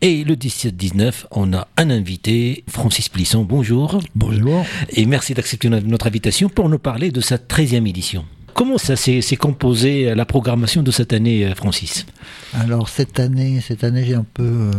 Et le 17-19, on a un invité, Francis Plisson. Bonjour. Bonjour. Et merci d'accepter notre invitation pour nous parler de sa 13e édition. Comment ça s'est composé la programmation de cette année, Francis? Alors cette année, cette année j'ai un peu, euh,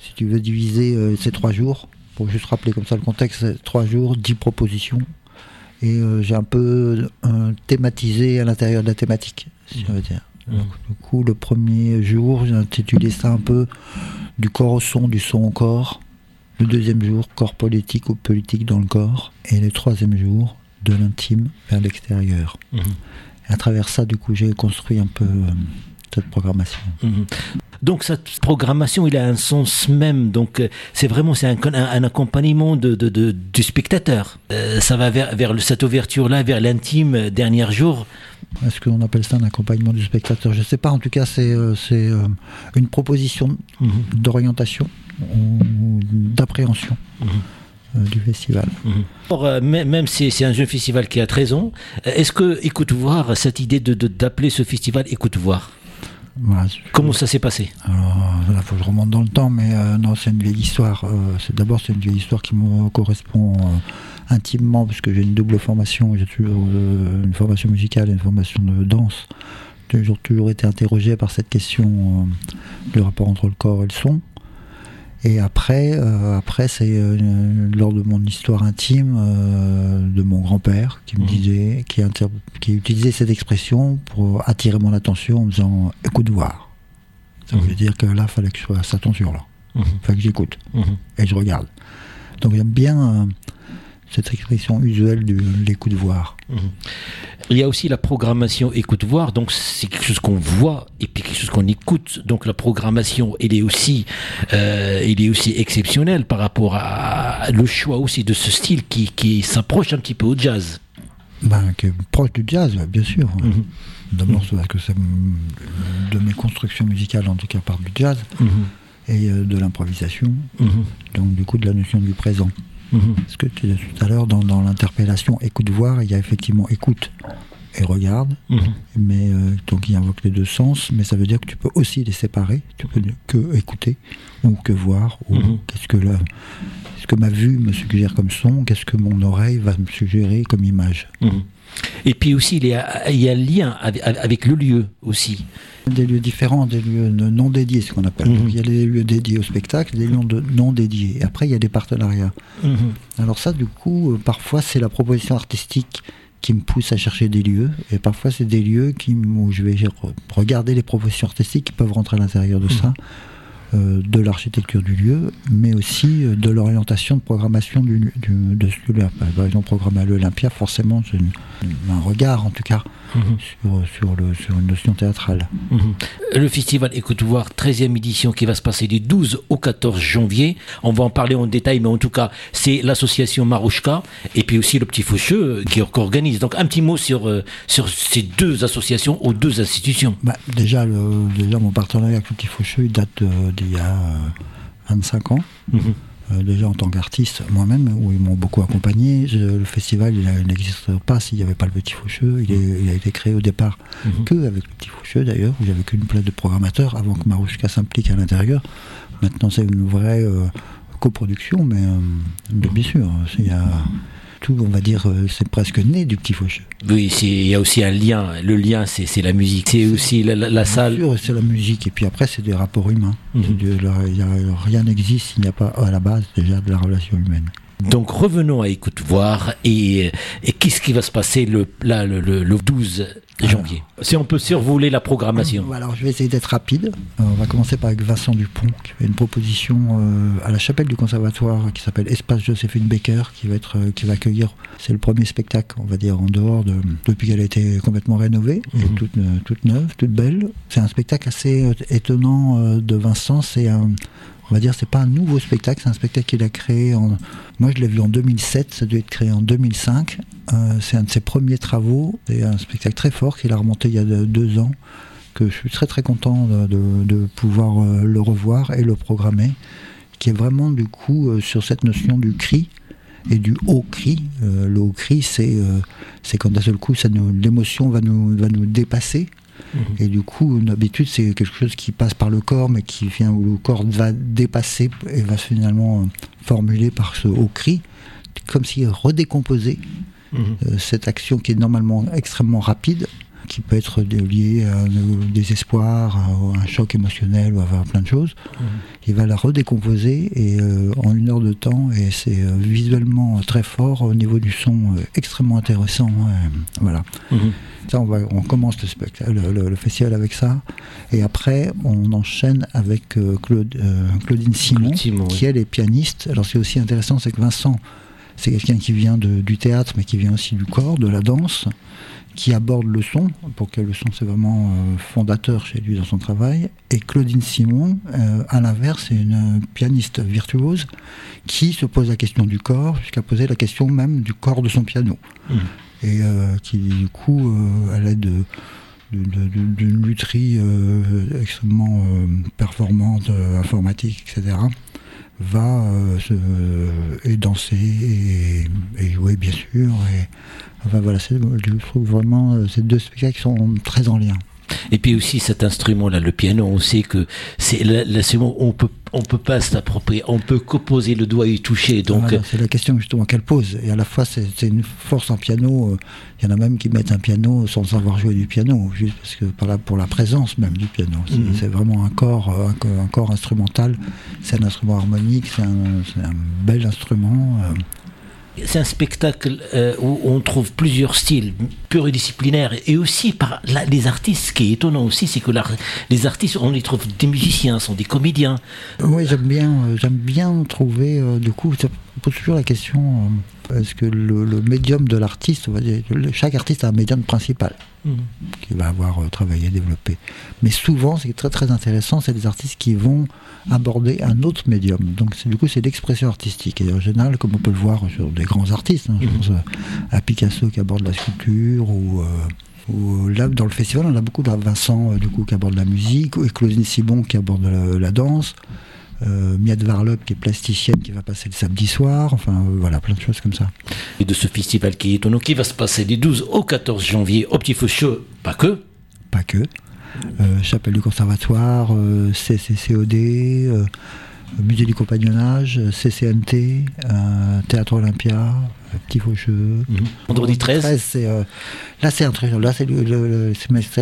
si tu veux, diviser euh, ces trois jours, pour juste rappeler comme ça le contexte, trois jours, dix propositions. Et euh, j'ai un peu thématisé à l'intérieur de la thématique, si on veut dire. Mmh. du coup, le premier jour, j'ai intitulé ça un peu du corps au son, du son au corps. Le deuxième jour, corps politique ou politique dans le corps. Et le troisième jour, de l'intime vers l'extérieur. Mhm. À travers ça, du coup, j'ai construit un peu euh, cette programmation. Mhm. Donc cette programmation, il a un sens même. Donc euh, c'est vraiment c'est un, accompagnement de, du spectateur. Euh, ça va vers, vers cette ouverture-là, vers l'intime, dernier jour. Est-ce qu'on appelle ça un accompagnement du spectateur Je ne sais pas. En tout cas, c'est c'est une proposition mhm. d'orientation ou d'appréhension. du festival. Mhm. même si c'est un jeune festival qui a 13 ans, est-ce que Écoute Voir, cette idée d'appeler de, ce festival Écoute Voir? Comment ça s'est passé Alors, il faut que je remonte dans le temps, mais euh, non, c'est une vieille histoire. Euh, c'est D'abord, c'est une vieille histoire qui me correspond euh, intimement, parce que j'ai une double formation. J'ai toujours une formation musicale et une formation de danse. J'ai toujours, toujours été interrogé par cette question du rapport entre le corps et le son. Et après, euh, après c'est euh, lors de mon histoire intime euh, de mon grand-père qui me mmh. disait, qui, qui, utilisait cette expression pour attirer mon attention en me disant écoute voir. Ça veut mmh. dire que là, il fallait que je fasse attention là. Il mmh. fallait que j'écoute et je regarde. Donc j'aime bien cette expression usuelle de l'écoute voir. Mhm. Il y a aussi la programmation écoute-voir, donc c'est quelque chose qu'on voit et puis quelque chose qu'on écoute. Donc la programmation, elle est aussi, euh, est aussi exceptionnelle par rapport à le choix aussi de ce style qui, qui s'approche un petit peu au jazz. Ben, qui est proche du jazz, bien sûr. Mhm. D'abord, c'est parce que c'est de mes constructions musicales, en tout cas, par du jazz mhm. et euh, de l'improvisation. Donc, du coup, de la notion du présent. Mhm. Ce que tout à l'heure, dans, l'interpellation écoute-voir, il y a effectivement écoute et regarde, mhm. mais euh, donc il invoque les deux sens, mais ça veut dire que tu peux aussi les séparer, tu peux que écouter ou que voir, ou mhm. qu'est-ce que là, ce que ma vue me suggère comme son, qu'est-ce que mon oreille va me suggérer comme image. Et puis aussi, il y a, il y a un lien avec, le lieu aussi. Des lieux différents, des lieux non dédiés, ce qu'on appelle. Mhm. il y a des lieux dédiés au spectacle, des lieux non dédiés. Après, il y a des partenariats. Mhm. Alors ça, du coup, euh, parfois, c'est la proposition artistique qui me pousse à chercher des lieux. Et parfois, c'est des lieux qui, où je vais regarder les propositions artistiques qui peuvent rentrer à l'intérieur de mhm. ça. Euh, de l'architecture du lieu, mais aussi euh, de l'orientation de programmation du, de ce lieu. Par exemple, programmer à l'Olympia, forcément, c'est un regard en tout cas sur, le, sur, une notion théâtrale. Mhm. Le festival Écoute Voir, 13e édition qui va se passer du 12 au 14 janvier. On va en parler en détail, mais en tout cas, c'est l'association Marouchka et puis aussi le Petit Faucheux euh, qui, organise. Donc un petit mot sur, sur ces deux associations ou deux institutions. Bah, déjà, le, déjà, mon partenariat avec le Petit Faucheux, il date il y a 25 euh, ans. Mhm. Euh, déjà en tant qu'artiste moi-même, où ils m'ont beaucoup accompagné. le festival il n'existerait pas s'il n'y avait pas le Petit Faucheux. Il, a été créé au départ mhm. que avec le Petit Faucheux d'ailleurs, où j'avais qu'une place de programmateur avant que Marouchka s'implique à l'intérieur. Maintenant c'est une vraie euh, coproduction, mais, mais bien sûr, il y a on va dire, euh, c'est presque né du petit Faucheux. Oui, il y a aussi un lien. Le lien, c'est la musique. C'est aussi la, la, salle. c'est la musique. Et puis après, c'est des rapports humains. Mhm. rien n'existe s'il n'y a pas à la base déjà de la relation humaine. Donc revenons à Écoute Voir et, et qu'est-ce qui va se passer le, là, le, le 12 janvier? si on peut survoler la programmation. Alors je vais essayer d'être rapide. Euh, on va commencer par avec Vincent Dupont, qui fait une proposition euh, à la chapelle du conservatoire qui s'appelle Espace Joséphine Baker, qui va être, euh, qui va accueillir. C'est le premier spectacle, on va dire, en dehors de depuis qu'elle a été complètement rénovée, mhm. toute, toute neuve, toute belle. C'est un spectacle assez étonnant de Vincent. C'est un on va dire, c'est pas un nouveau spectacle, c'est un spectacle qu'il a créé en. Moi, je l'ai vu en 2007, ça doit être créé en 2005. Euh, c'est un de ses premiers travaux. C'est un spectacle très fort qu'il a remonté il y a deux ans, que je suis très très content de, pouvoir euh, le revoir et le programmer, qui est vraiment du coup euh, sur cette notion du cri et du haut cri. le haut cri, c'est c'est quand d'un seul coup, l'émotion va nous, va nous dépasser Mhm. Et du coup, une habitude, c'est quelque chose qui passe par le corps, mais qui vient où le corps va dépasser et va finalement euh, formuler par ce haut cri, comme s'il redécomposait mhm. euh, cette action qui est normalement extrêmement rapide qui peut être lié à un désespoir, à un choc émotionnel ou à plein de choses. Mhm. Il va la redécomposer et, euh, en une heure de temps et c'est euh, visuellement très fort au niveau du son euh, extrêmement intéressant. voilà. Mhm. Ça, on, va, on, commence le, spectacle, le, festival avec ça et après on enchaîne avec Claude, Claudine Simon, qui elle est pianiste. Alors c'est aussi intéressant, c'est que Vincent c'est quelqu'un qui vient du théâtre mais qui vient aussi du corps, de la danse qui aborde le son, pour que le son c'est vraiment euh, fondateur chez lui dans son travail. Et Claudine Simon, euh, à l'inverse, c'est une pianiste virtuose qui se pose la question du corps, jusqu'à poser la question même du corps de son piano. Mmh. Et euh, qui, du coup, à l'aide d'une lutherie extrêmement performante, informatique, etc., va se, et danser et, et, jouer bien sûr et Enfin voilà, je trouve vraiment euh, ces deux spectacles sont très en lien. Et puis aussi cet instrument-là, le piano, on sait que c'est là, on peut on peut pas s'approprier, on peut qu'opposer le doigt et toucher. Donc c'est la question justement qu'elle pose. Et à la fois c'est une force en piano. Euh, il y en a même qui mettent un piano sans savoir jouer du piano, juste parce que par là, pour la présence même du piano. C'est mhm. vraiment un corps, euh, un, corps instrumental. C'est un instrument harmonique, c'est un, un, bel instrument c'est un spectacle euh, où on trouve plusieurs styles pluridisciplinaires et aussi par les artistes. Ce qui est étonnant aussi, c'est que les artistes, on les trouve des musiciens, sont des comédiens. Oui, j'aime bien, euh, j'aime bien trouver. Euh, du coup, ça pose toujours la question est-ce que le, médium de l'artiste, chaque artiste a un médium principal mhm. qui va avoir travaillé, développé. Mais souvent, c'est très très intéressant, c'est des artistes qui vont aborder un autre médium. Donc du coup, c'est l'expression artistique. Et en général, comme on peut le voir sur des grands artistes, hein, je pense mhm. à Picasso qui aborde la sculpture ou... Euh, là, dans le festival, on a beaucoup de Vincent euh, du coup, qui aborde la musique, et Claudine Sibon qui aborde la, danse, euh, Miette Varlop qui est plasticienne qui va passer le samedi soir, enfin euh, voilà, plein de choses comme ça. Et de ce festival qui est étonnant, qui va se passer du 12 au 14 janvier au Petit Faucheux, pas que Pas que. Euh, chapelle du Conservatoire, euh, CCCOD, euh, Musée du Compagnonnage, CCNT, Théâtre Olympia, Petit Faucheux. Mhm. Vendredi 13. là, c'est un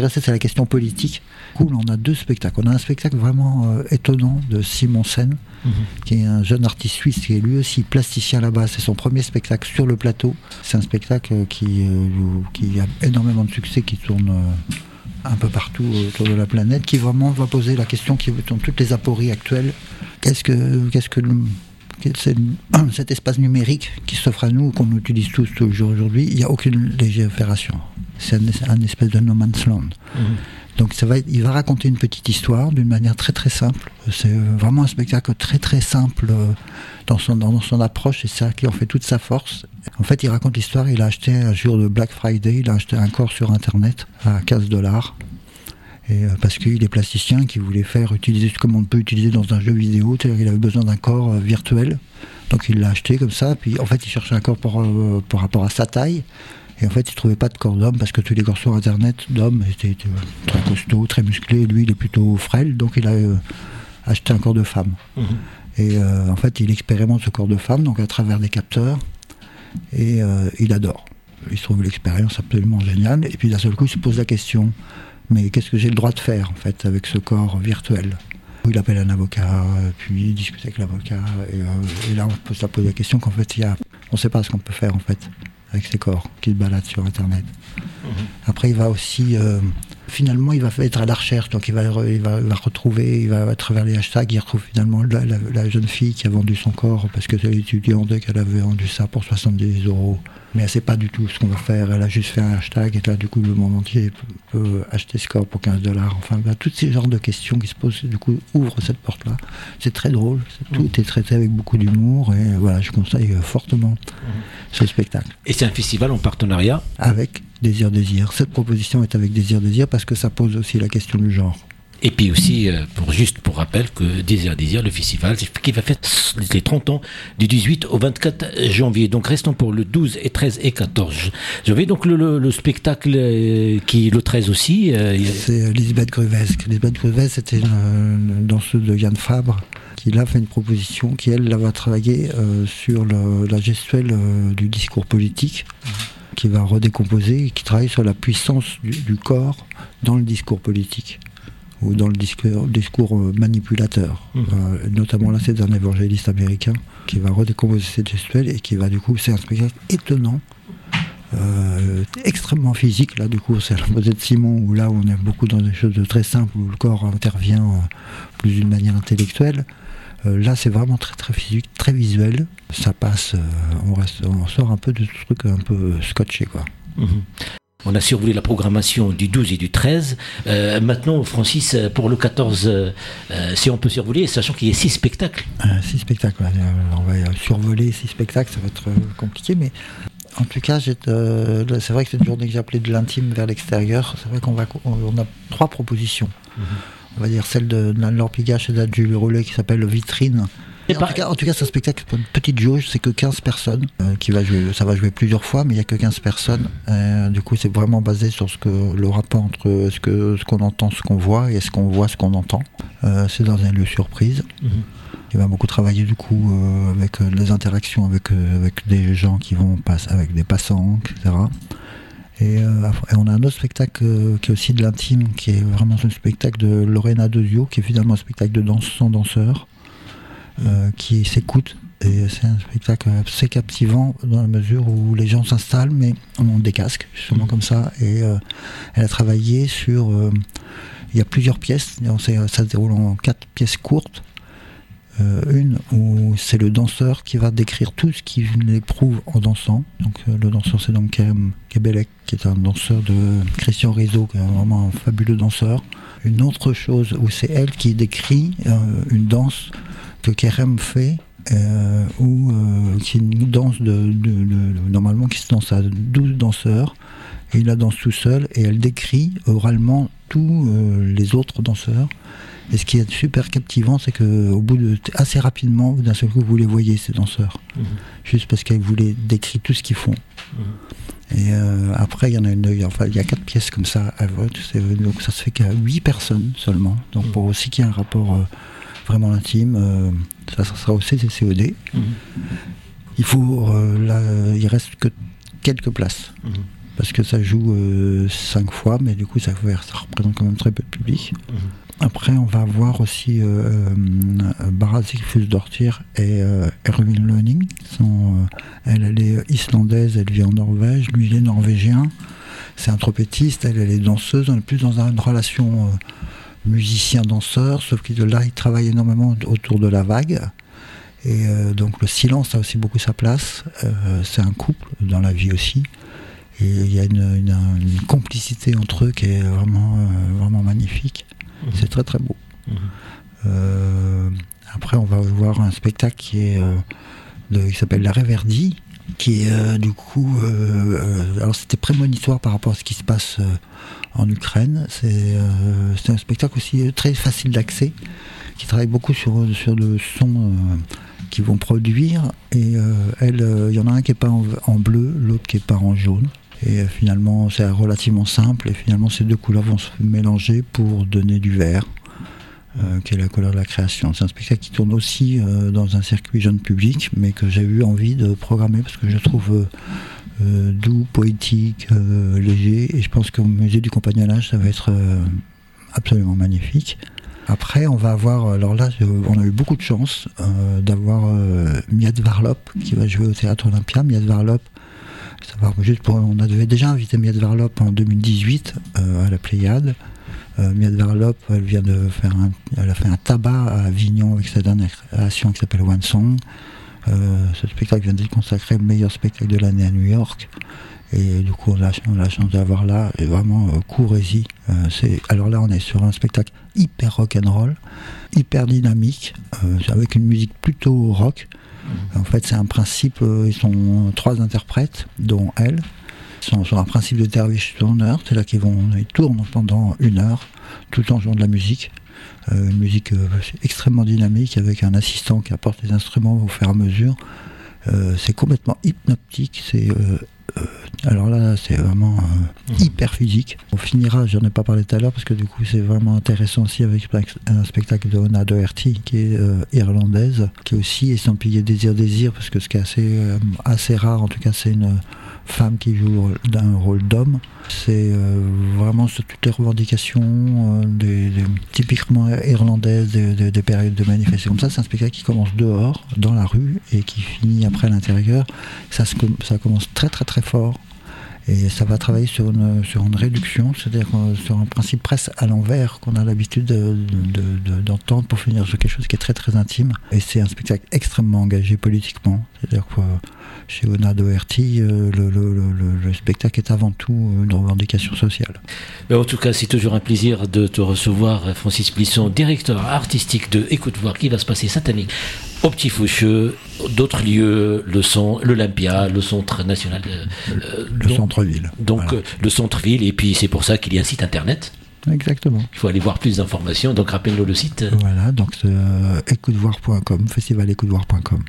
Là, c'est la question politique. Cool, on a deux spectacles. On a un spectacle vraiment étonnant de Simon Sen, mhm. qui est un jeune artiste suisse qui est lui aussi plasticien là-bas. C'est son premier spectacle sur le plateau. C'est un spectacle qui, qui a énormément de succès, qui tourne un peu partout autour de la planète, qui vraiment va poser la question qui dans toutes les apories actuelles. Qu'est-ce que, qu'est-ce que cet espace numérique qui s'offre à nous, qu'on utilise tous toujours aujourd'hui, il n'y a aucune légifération. C'est un, espèce de no man's land. Mmh. Donc ça va, il va raconter une petite histoire d'une manière très très simple. C'est vraiment un spectacle très très simple euh, dans son, dans son approche et c'est ça qui en fait toute sa force. En fait, il raconte l'histoire, il a acheté un jour de Black Friday, il a acheté un corps sur Internet à 15 dollars. Et euh, parce qu'il est plasticien, qui voulait faire utiliser comme on peut utiliser dans un jeu vidéo, c'est-à-dire qu'il avait besoin d'un corps euh, virtuel. Donc il l'a acheté comme ça, puis en fait il cherchait un corps par, par rapport à sa taille. Et en fait, il trouvait pas de corps d'homme parce que tous les corps sur Internet d'hommes étaient, très costauds, très musclés. Lui, il est plutôt frêle, donc il a euh, acheté un corps de femme. Mhm. Et euh, en fait, il expérimente ce corps de femme, donc à travers des capteurs, et euh, il adore. Il trouve l'expérience absolument géniale. Et puis d'un seul coup, il se pose la question mais qu'est-ce que j'ai le droit de faire en fait avec ce corps virtuel? Il appelle un avocat, puis il discute avec l'avocat, et, là on peut se poser la question qu'en fait il y a, on ne sait pas ce qu'on peut faire en fait avec ses corps qui se baladent sur Internet. Mhm. Après, il va aussi, euh, finalement, il va être à la recherche, donc il va, il va, retrouver, il va à travers les hashtags, il retrouve finalement la, jeune fille qui a vendu son corps parce que c'est l'étudiante qu'elle avait vendu ça pour 70 euros mais elle sait pas du tout ce qu'on va faire. Elle a juste fait un hashtag et là, du coup, le monde entier peut, acheter ce corps pour 15 dollars. Enfin, bah, tous ces genres de questions qui se posent, du coup, ouvrent cette porte-là. C'est très drôle. Tout mm. est traité avec beaucoup d'humour et voilà, je conseille fortement mm. ce spectacle. Et c'est un festival en partenariat Avec Désir Désir. Cette proposition est avec Désir Désir parce que ça pose aussi la question du genre. Et puis aussi, euh, pour, juste pour rappel, que Désir Désir, le festival, qui va faire les 30 ans du 18 au 24 janvier. Donc restons pour le 12 et 13 et 14 janvier. Donc le, spectacle euh, qui le 13 aussi. Euh, c'est Lisbeth Gruvesque. Lisbeth Gruvesque, c'était une, danseuse de Yann Fabre qui là fait une proposition qui elle va travailler sur la gestuelle du discours politique qui va redécomposer et qui travaille sur la puissance du corps dans le discours politique ou dans le discours, discours euh, manipulateur. Mmh. Euh, notamment là, c'est un évangéliste américain qui va redécomposer cette gestuelle et qui va du coup, c'est un spectacle étonnant, euh, extrêmement physique. Là, du coup, c'est la de Simon où là, on est beaucoup dans des choses de très simples où le corps intervient plus d'une manière intellectuelle. Là, c'est vraiment très très physique, très visuel. Ça passe, on, reste, on sort un peu de ce truc un peu scotché, quoi. Mmh. On a survolé la programmation du 12 et du 13. Euh, maintenant, Francis, pour le 14, euh, si on peut survoler, sachant qu'il y a six spectacles. Euh, six spectacles, on va survoler six spectacles, ça va être compliqué, mais en tout cas, c'est vrai que c'est une journée que j'ai appelée de l'intime vers l'extérieur. C'est vrai qu'on on a trois propositions. Mhm. On va dire celle de Laure Pigache et d'Adjul Roulet qui s'appelle Vitrine, en, tout cas, en tout cas, c'est un spectacle pour une petite jauge, c'est que 15 personnes euh, qui va jouer. Ça va jouer plusieurs fois, mais il n'y a que 15 personnes. Euh, du coup, c'est vraiment basé sur ce que le rapport entre ce que ce qu'on entend, ce qu'on voit, et ce qu'on voit, ce qu'on entend. Euh, c'est dans un lieu surprise. Mhm. Il va beaucoup travailler du coup avec les interactions avec avec des gens qui vont passer, avec des passants, etc. Et, on a un autre spectacle qui est aussi de l'intime, qui est vraiment un spectacle de Lorena Dezio, qui est finalement un spectacle de danse sans danseur. Euh, qui s'écoute Et c'est un spectacle assez captivant dans la mesure où les gens s'installent, mais on ont des casques, justement comme ça. Et euh, elle a travaillé sur. Euh, il y a plusieurs pièces, ça se déroule en quatre pièces courtes. Une où c'est le danseur qui va décrire tout ce qu'il éprouve en dansant. Donc le danseur c'est donc Kerem Kebelek qui est un danseur de Christian Rizzo qui est vraiment un fabuleux danseur. Une autre chose où c'est elle qui décrit une danse que Kerem fait, euh, ou euh, qui est une danse de, normalement qui se danse à 12 danseurs, et il la danse tout seul, et elle décrit oralement tous euh, les autres danseurs. Et ce qui est super captivant, c'est que au bout de assez rapidement, d'un seul coup, vous les voyez ces danseurs, mhm. juste parce qu'elle voulait décrire tout ce qu'ils font. Mhm. Et après, il y en a une, enfin, il y a quatre pièces comme ça à vote, donc ça se fait qu'à 8 personnes seulement. Donc mhm. pour aussi qu'il y ait un rapport vraiment intime. Euh, ça, sera au CCCOD. Il faut, euh, là, il reste que quelques places. Parce que ça joue euh, cinq fois, mais du coup, ça, ça, représente quand même très peu de public. Après, on va avoir aussi euh, Barazik Fusdortir et Erwin Lening. elle, elle est islandaise, elle vit en Norvège. Lui, il est norvégien. C'est un trompettiste, elle, est danseuse. On est plus dans une relation musicien danseur, sauf que là il travaille énormément autour de la vague. Et euh, donc le silence a aussi beaucoup sa place. Euh, c'est un couple dans la vie aussi. Et il y a une, complicité entre eux qui est vraiment, euh, vraiment magnifique. Mhm. C'est très très beau. Mhm. après on va voir un spectacle qui est qui s'appelle La Réverdie, qui est du coup alors c'était prémonitoire par rapport à ce qui se passe en Ukraine. Euh, c'est un spectacle aussi très facile d'accès, qui travaille beaucoup sur, sur le son euh, qu'ils vont produire. Et euh, elle, il y en a un qui est pas en, bleu, l'autre qui est pas en jaune. Et finalement, c'est relativement simple. Et finalement, ces deux couleurs vont se mélanger pour donner du vert. qui est la couleur de la création. C'est un spectacle qui tourne aussi dans un circuit jeune public, mais que j'ai eu envie de programmer parce que je trouve euh, doux, poétique, euh, léger. Et je pense qu'au musée du compagnonnage, ça va être euh, absolument magnifique. Après, on va avoir, alors là, on a eu beaucoup de chance d'avoir Miat Varlop qui va jouer au théâtre Olympia. Miat Varlop, juste on avait déjà invité Miat Varlop en 2018 à la Pléiade. Miat Varlop, elle vient de faire un, elle a fait un tabac à Avignon avec sa dernière création qui s'appelle One Song. Euh, ce spectacle vient d'être consacré meilleur spectacle de l'année à New York. Et du coup, on a, la chance d'avoir là, et vraiment, euh, courez-y. Euh, alors là, on est sur un spectacle hyper rock and roll, hyper dynamique, avec une musique plutôt rock. En fait, c'est un principe, ils sont trois interprètes, dont elle. sur un principe de derviche tourneur, c'est là qu'ils vont, ils tournent pendant une heure, tout en jouant de la musique. Euh, une musique euh, extrêmement dynamique avec un assistant qui apporte les instruments au fur et à mesure. Euh, c'est complètement hypnotique, c'est alors là, c'est vraiment mhm. hyper physique. On finira, j'en ai pas parlé tout à l'heure, parce que du coup, c'est vraiment intéressant aussi avec un spectacle de Ona Doherty, qui est irlandaise, qui est aussi estampillé Désir Désir, parce que ce qui est assez, assez rare, en tout cas, c'est une femme qui joue un rôle d'homme. C'est euh, vraiment sur toutes les revendications euh, des, typiquement irlandaises des, périodes de manifestations comme ça. C'est un spectacle qui commence dehors, dans la rue, et qui finit après à l'intérieur. Ça commence très très très fort. Et ça va travailler sur une, sur une réduction, c'est-à-dire sur un principe presque à l'envers qu'on a l'habitude d'entendre pour finir sur quelque chose qui est très très intime. Et c'est un spectacle extrêmement engagé politiquement. C'est-à-dire que chez Ona Doherty, euh, le, spectacle est avant tout une revendication sociale. en tout cas, c'est toujours un plaisir de te recevoir, Francis Plisson, directeur artistique de Écoute Voir, qui va se passer cette année au Petit Faucheux, d'autres lieux, le son, l'Olympia, le centre national. Euh, le centre-ville. Donc euh, le centre-ville, et puis c'est pour ça qu'il y a un site internet. Exactement. Il faut aller voir plus d'informations, donc rappelle-nous le site. Voilà, donc c'est écoutevoir.com, festivalécoutevoir.com.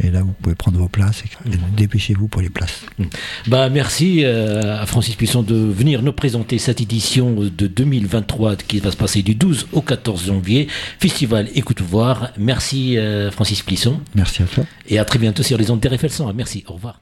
Et là, vous pouvez prendre vos places et, dépêchez-vous pour les places. Bah, merci euh, à Francis Puisson de venir nous présenter cette édition de 2023 qui va se passer du 12 au 14 janvier. Festival Écoute Voir. Merci euh, Francis Plisson. Merci à toi. Et à très bientôt sur les ondes de Merci. Au revoir.